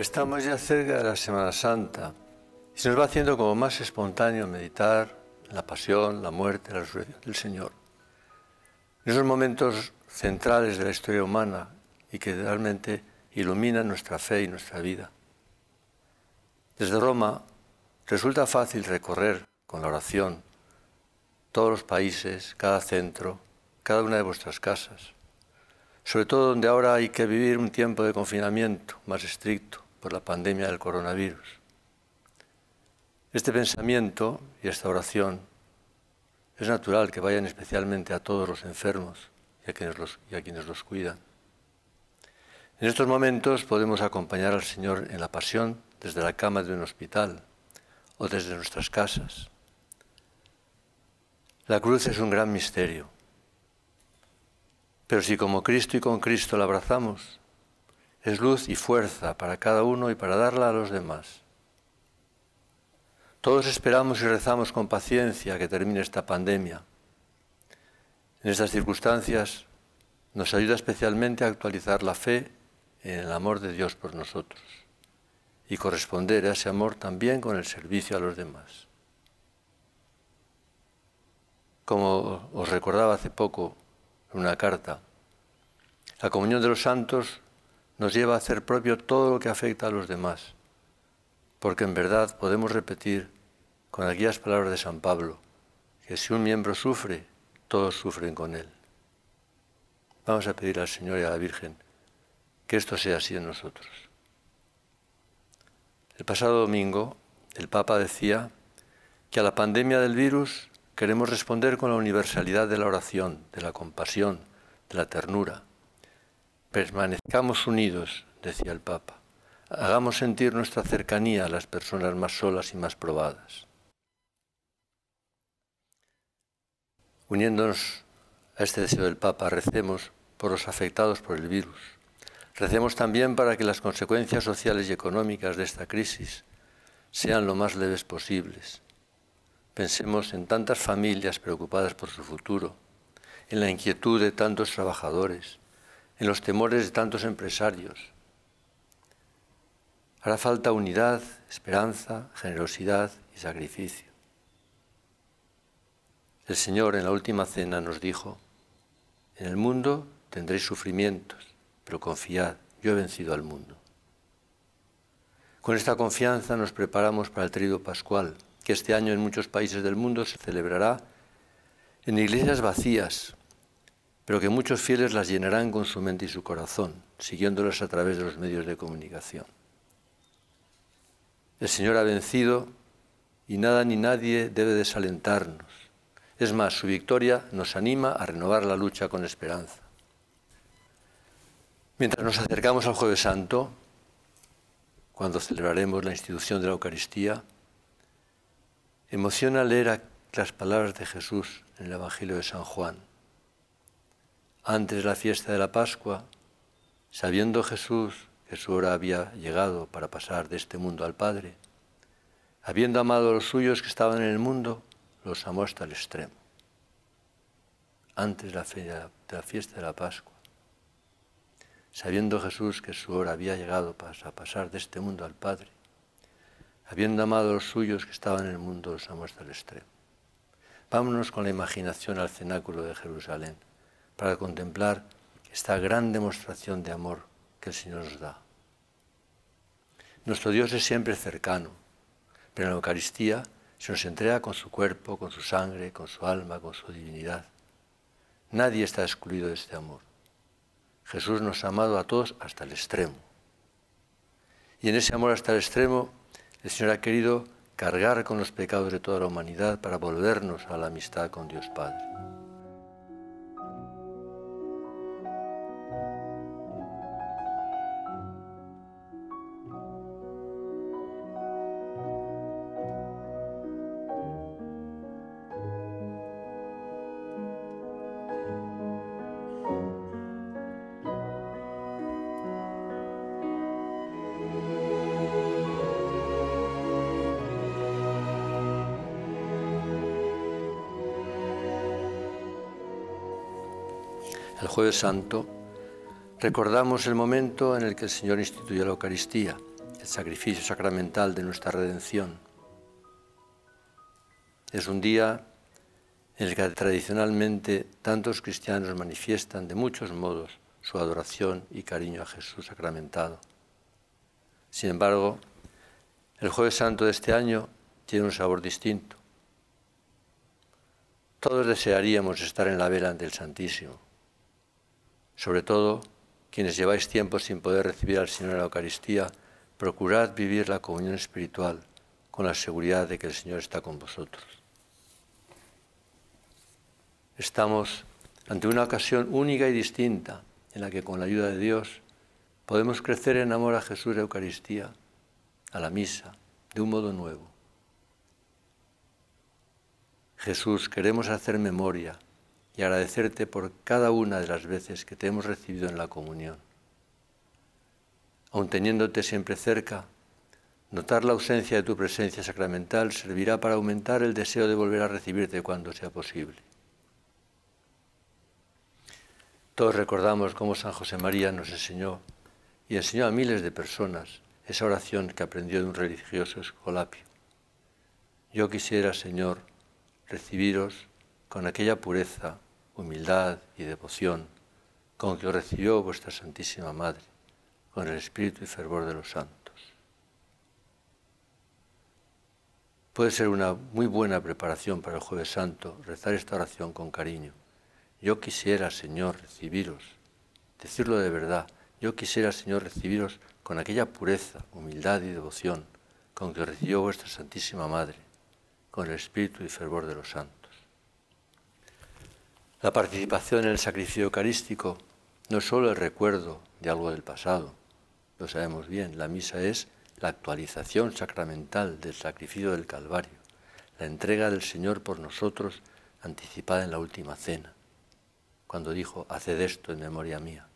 Estamos ya cerca de la Semana Santa y se nos va haciendo como más espontáneo meditar la pasión, la muerte, la resurrección del Señor. En esos momentos centrales de la historia humana y que realmente iluminan nuestra fe y nuestra vida. Desde Roma resulta fácil recorrer con la oración todos los países, cada centro, cada una de vuestras casas, sobre todo donde ahora hay que vivir un tiempo de confinamiento más estricto por la pandemia del coronavirus. Este pensamiento y esta oración es natural que vayan especialmente a todos los enfermos y a quienes los, y a quienes los cuidan. En estos momentos podemos acompañar al Señor en la pasión desde la cama de un hospital o desde nuestras casas. La cruz es un gran misterio, pero si como Cristo y con Cristo la abrazamos, es luz y fuerza para cada uno y para darla a los demás. Todos esperamos y rezamos con paciencia que termine esta pandemia. En estas circunstancias nos ayuda especialmente a actualizar la fe en el amor de Dios por nosotros y corresponder a ese amor también con el servicio a los demás. Como os recordaba hace poco en una carta, la comunión de los santos nos lleva a hacer propio todo lo que afecta a los demás, porque en verdad podemos repetir con aquellas palabras de San Pablo, que si un miembro sufre, todos sufren con él. Vamos a pedir al Señor y a la Virgen que esto sea así en nosotros. El pasado domingo el Papa decía que a la pandemia del virus queremos responder con la universalidad de la oración, de la compasión, de la ternura, Permanezcamos unidos, decía el Papa. Hagamos sentir nuestra cercanía a las personas más solas y más probadas. Uniéndonos a este deseo del Papa, recemos por los afectados por el virus. Recemos también para que las consecuencias sociales y económicas de esta crisis sean lo más leves posibles. Pensemos en tantas familias preocupadas por su futuro, en la inquietud de tantos trabajadores, en los temores de tantos empresarios. Hará falta unidad, esperanza, generosidad y sacrificio. El Señor en la última cena nos dijo, en el mundo tendréis sufrimientos, pero confiad, yo he vencido al mundo. Con esta confianza nos preparamos para el trío pascual, que este año en muchos países del mundo se celebrará en iglesias vacías, pero que muchos fieles las llenarán con su mente y su corazón, siguiéndolas a través de los medios de comunicación. El Señor ha vencido y nada ni nadie debe desalentarnos. Es más, su victoria nos anima a renovar la lucha con esperanza. Mientras nos acercamos al jueves santo, cuando celebraremos la institución de la Eucaristía, emociona leer las palabras de Jesús en el Evangelio de San Juan antes de la fiesta de la Pascua, sabiendo Jesús que su hora había llegado para pasar de este mundo al Padre, habiendo amado a los suyos que estaban en el mundo, los amó hasta el extremo. Antes de la fiesta de la Pascua, sabiendo Jesús que su hora había llegado para pasar de este mundo al Padre, habiendo amado a los suyos que estaban en el mundo, los amó hasta el extremo. Vámonos con la imaginación al cenáculo de Jerusalén para contemplar esta gran demostración de amor que el Señor nos da. Nuestro Dios es siempre cercano, pero en la Eucaristía se nos entrega con su cuerpo, con su sangre, con su alma, con su divinidad. Nadie está excluido de este amor. Jesús nos ha amado a todos hasta el extremo. Y en ese amor hasta el extremo, el Señor ha querido cargar con los pecados de toda la humanidad para volvernos a la amistad con Dios Padre. Jueves santo, recordamos el momento en el que el Señor instituyó la Eucaristía el sacrificio sacramental de nuestra redención. Es un día en el que tradicionalmente tantos cristianos manifiestan de muchos modos su adoración y cariño a Jesús sacramentado. Sin embargo, el jueves santo de este año tiene un sabor distinto. Todos desearíamos estar en la vela ante el Santísimo, sobre todo quienes lleváis tiempo sin poder recibir al Señor en la Eucaristía, procurad vivir la comunión espiritual con la seguridad de que el Señor está con vosotros. Estamos ante una ocasión única y distinta en la que con la ayuda de Dios podemos crecer en amor a Jesús de Eucaristía, a la misa, de un modo nuevo. Jesús, queremos hacer memoria y agradecerte por cada una de las veces que te hemos recibido en la comunión. Aun teniéndote siempre cerca, notar la ausencia de tu presencia sacramental servirá para aumentar el deseo de volver a recibirte cuando sea posible. Todos recordamos cómo San José María nos enseñó y enseñó a miles de personas esa oración que aprendió de un religioso escolapio. Yo quisiera, Señor, recibiros con aquella pureza, humildad y devoción con que recibió vuestra Santísima Madre, con el espíritu y fervor de los santos. Puede ser una muy buena preparación para el jueves santo rezar esta oración con cariño. Yo quisiera, Señor, recibiros, decirlo de verdad, yo quisiera, Señor, recibiros con aquella pureza, humildad y devoción con que recibió vuestra Santísima Madre, con el espíritu y fervor de los santos. La participación en el sacrificio eucarístico no es solo el recuerdo de algo del pasado, lo sabemos bien, la misa es la actualización sacramental del sacrificio del Calvario, la entrega del Señor por nosotros anticipada en la última cena cuando dijo, haced esto en memoria mía.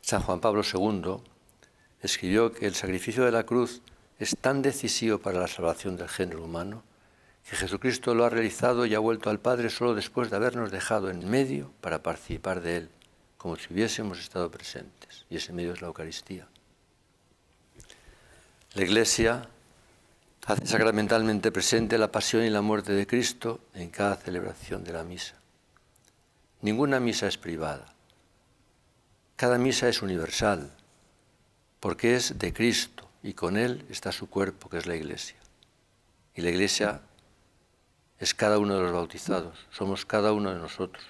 San Juan Pablo II escribió que el sacrificio de la cruz es tan decisivo para la salvación del género humano que Jesucristo lo ha realizado y ha vuelto al Padre solo después de habernos dejado en medio para participar de Él, como si hubiésemos estado presentes. Y ese medio es la Eucaristía. La Iglesia hace sacramentalmente presente la pasión y la muerte de Cristo en cada celebración de la misa. Ninguna misa es privada. Cada misa es universal, porque es de Cristo y con Él está su cuerpo, que es la Iglesia. Y la Iglesia es cada uno de los bautizados, somos cada uno de nosotros.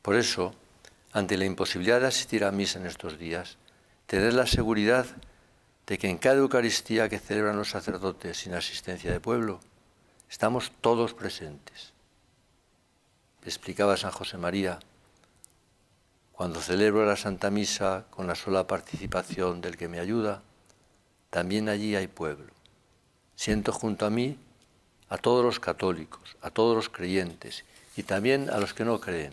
Por eso, ante la imposibilidad de asistir a misa en estos días, tener la seguridad de que en cada Eucaristía que celebran los sacerdotes sin asistencia de pueblo, estamos todos presentes. Explicaba San José María, cuando celebro la Santa Misa con la sola participación del que me ayuda, también allí hay pueblo. Siento junto a mí a todos los católicos, a todos los creyentes y también a los que no creen.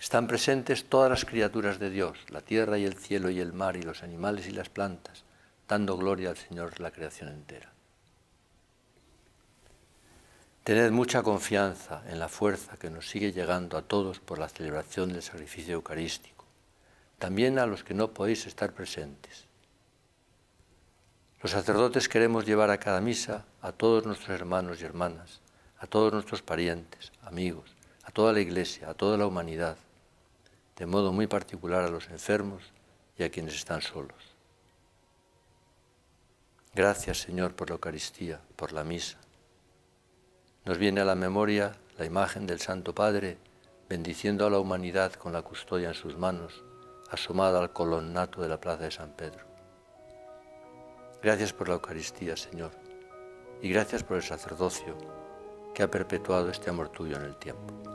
Están presentes todas las criaturas de Dios, la tierra y el cielo y el mar y los animales y las plantas dando gloria al Señor la creación entera. Tened mucha confianza en la fuerza que nos sigue llegando a todos por la celebración del sacrificio eucarístico, también a los que no podéis estar presentes. Los sacerdotes queremos llevar a cada misa a todos nuestros hermanos y hermanas, a todos nuestros parientes, amigos, a toda la Iglesia, a toda la humanidad, de modo muy particular a los enfermos y a quienes están solos. Gracias Señor por la Eucaristía, por la misa. Nos viene a la memoria la imagen del Santo Padre bendiciendo a la humanidad con la custodia en sus manos, asomada al colonnato de la plaza de San Pedro. Gracias por la Eucaristía, Señor, y gracias por el sacerdocio que ha perpetuado este amor tuyo en el tiempo.